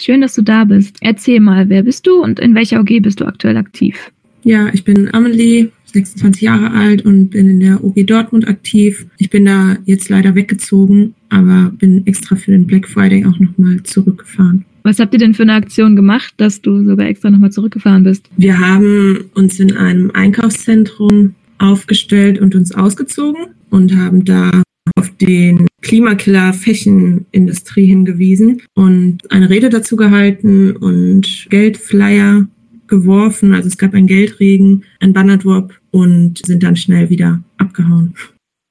Schön, dass du da bist. Erzähl mal, wer bist du und in welcher OG bist du aktuell aktiv? Ja, ich bin Amelie, 26 Jahre alt und bin in der OG Dortmund aktiv. Ich bin da jetzt leider weggezogen, aber bin extra für den Black Friday auch nochmal zurückgefahren. Was habt ihr denn für eine Aktion gemacht, dass du sogar extra nochmal zurückgefahren bist? Wir haben uns in einem Einkaufszentrum aufgestellt und uns ausgezogen und haben da auf den Klimakiller Fächenindustrie hingewiesen und eine Rede dazu gehalten und Geldflyer geworfen. Also es gab einen Geldregen, ein Bannerdrop und sind dann schnell wieder abgehauen.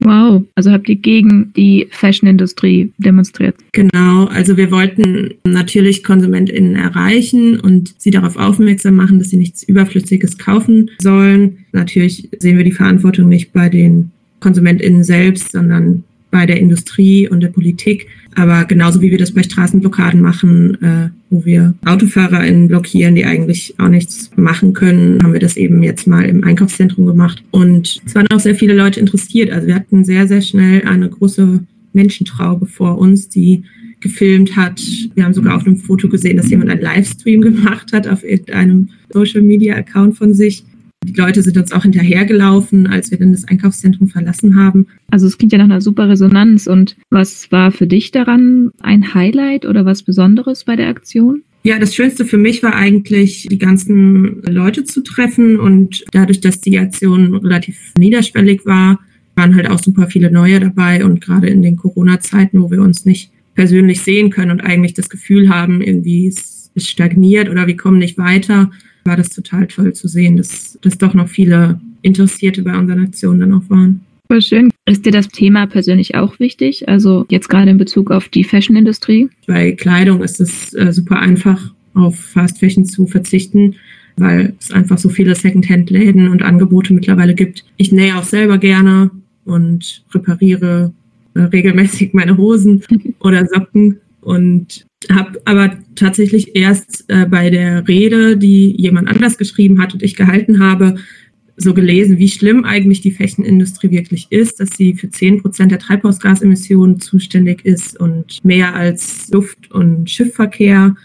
Wow, also habt ihr gegen die Fashion-Industrie demonstriert? Genau, also wir wollten natürlich KonsumentInnen erreichen und sie darauf aufmerksam machen, dass sie nichts Überflüssiges kaufen sollen. Natürlich sehen wir die Verantwortung nicht bei den KonsumentInnen selbst, sondern bei der Industrie und der Politik. Aber genauso wie wir das bei Straßenblockaden machen, äh, wo wir AutofahrerInnen blockieren, die eigentlich auch nichts machen können, haben wir das eben jetzt mal im Einkaufszentrum gemacht. Und es waren auch sehr viele Leute interessiert. Also wir hatten sehr, sehr schnell eine große Menschentraube vor uns, die gefilmt hat. Wir haben sogar auf einem Foto gesehen, dass jemand einen Livestream gemacht hat auf irgendeinem Social Media Account von sich. Die Leute sind uns auch hinterhergelaufen, als wir dann das Einkaufszentrum verlassen haben. Also es klingt ja nach einer super Resonanz. Und was war für dich daran ein Highlight oder was Besonderes bei der Aktion? Ja, das Schönste für mich war eigentlich, die ganzen Leute zu treffen. Und dadurch, dass die Aktion relativ niederschwellig war, waren halt auch super viele neue dabei. Und gerade in den Corona-Zeiten, wo wir uns nicht persönlich sehen können und eigentlich das Gefühl haben, irgendwie es stagniert oder wir kommen nicht weiter, war das total toll zu sehen, dass, dass doch noch viele Interessierte bei unseren Aktionen dann auch waren. Voll schön. Ist dir das Thema persönlich auch wichtig? Also jetzt gerade in Bezug auf die Fashion-Industrie? Bei Kleidung ist es äh, super einfach, auf Fast Fashion zu verzichten, weil es einfach so viele Secondhand-Läden und Angebote mittlerweile gibt. Ich nähe auch selber gerne und repariere äh, regelmäßig meine Hosen oder Socken und habe aber tatsächlich erst äh, bei der Rede, die jemand anders geschrieben hat und ich gehalten habe, so gelesen, wie schlimm eigentlich die Fächenindustrie wirklich ist, dass sie für 10 Prozent der Treibhausgasemissionen zuständig ist und mehr als Luft- und Schiffverkehr.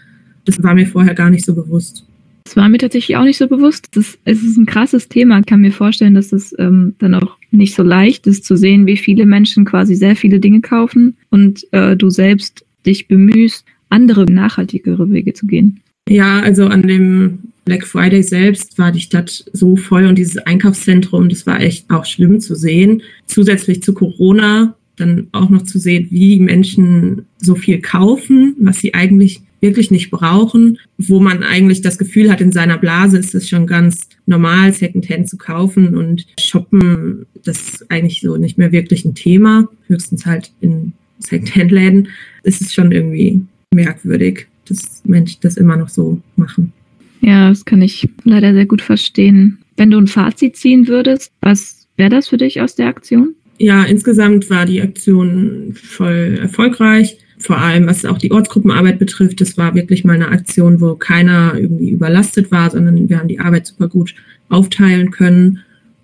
Das war mir vorher gar nicht so bewusst. Das war mir tatsächlich auch nicht so bewusst. Das, es ist ein krasses Thema. Ich kann mir vorstellen, dass es ähm, dann auch nicht so leicht ist zu sehen, wie viele Menschen quasi sehr viele Dinge kaufen und äh, du selbst dich bemühst, andere, nachhaltigere Wege zu gehen? Ja, also an dem Black Friday selbst war die Stadt so voll und dieses Einkaufszentrum, das war echt auch schlimm zu sehen. Zusätzlich zu Corona dann auch noch zu sehen, wie Menschen so viel kaufen, was sie eigentlich wirklich nicht brauchen, wo man eigentlich das Gefühl hat, in seiner Blase ist es schon ganz normal, Secondhand zu kaufen und shoppen, das ist eigentlich so nicht mehr wirklich ein Thema, höchstens halt in Secondhand-Läden, ist es schon irgendwie merkwürdig, dass Menschen das immer noch so machen. Ja, das kann ich leider sehr gut verstehen. Wenn du ein Fazit ziehen würdest, was wäre das für dich aus der Aktion? Ja, insgesamt war die Aktion voll erfolgreich. Vor allem, was auch die Ortsgruppenarbeit betrifft, das war wirklich mal eine Aktion, wo keiner irgendwie überlastet war, sondern wir haben die Arbeit super gut aufteilen können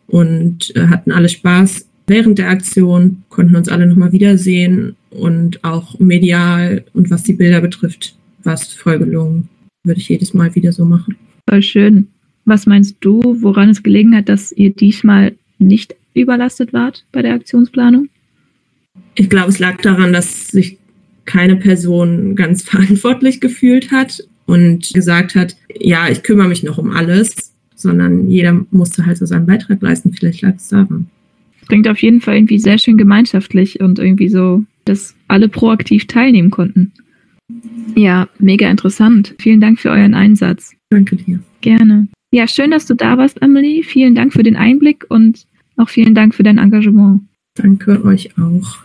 und äh, hatten alle Spaß während der Aktion, konnten uns alle nochmal wiedersehen und auch medial und was die Bilder betrifft, war es voll gelungen. Würde ich jedes Mal wieder so machen. Voll schön. Was meinst du, woran es gelegen hat, dass ihr diesmal nicht überlastet wart bei der Aktionsplanung? Ich glaube, es lag daran, dass sich keine Person ganz verantwortlich gefühlt hat und gesagt hat, ja, ich kümmere mich noch um alles, sondern jeder musste halt so seinen Beitrag leisten. Vielleicht lag es daran. Klingt auf jeden Fall irgendwie sehr schön gemeinschaftlich und irgendwie so dass alle proaktiv teilnehmen konnten. Ja, mega interessant. Vielen Dank für euren Einsatz. Danke dir. Gerne. Ja, schön, dass du da warst, Amelie. Vielen Dank für den Einblick und auch vielen Dank für dein Engagement. Danke euch auch.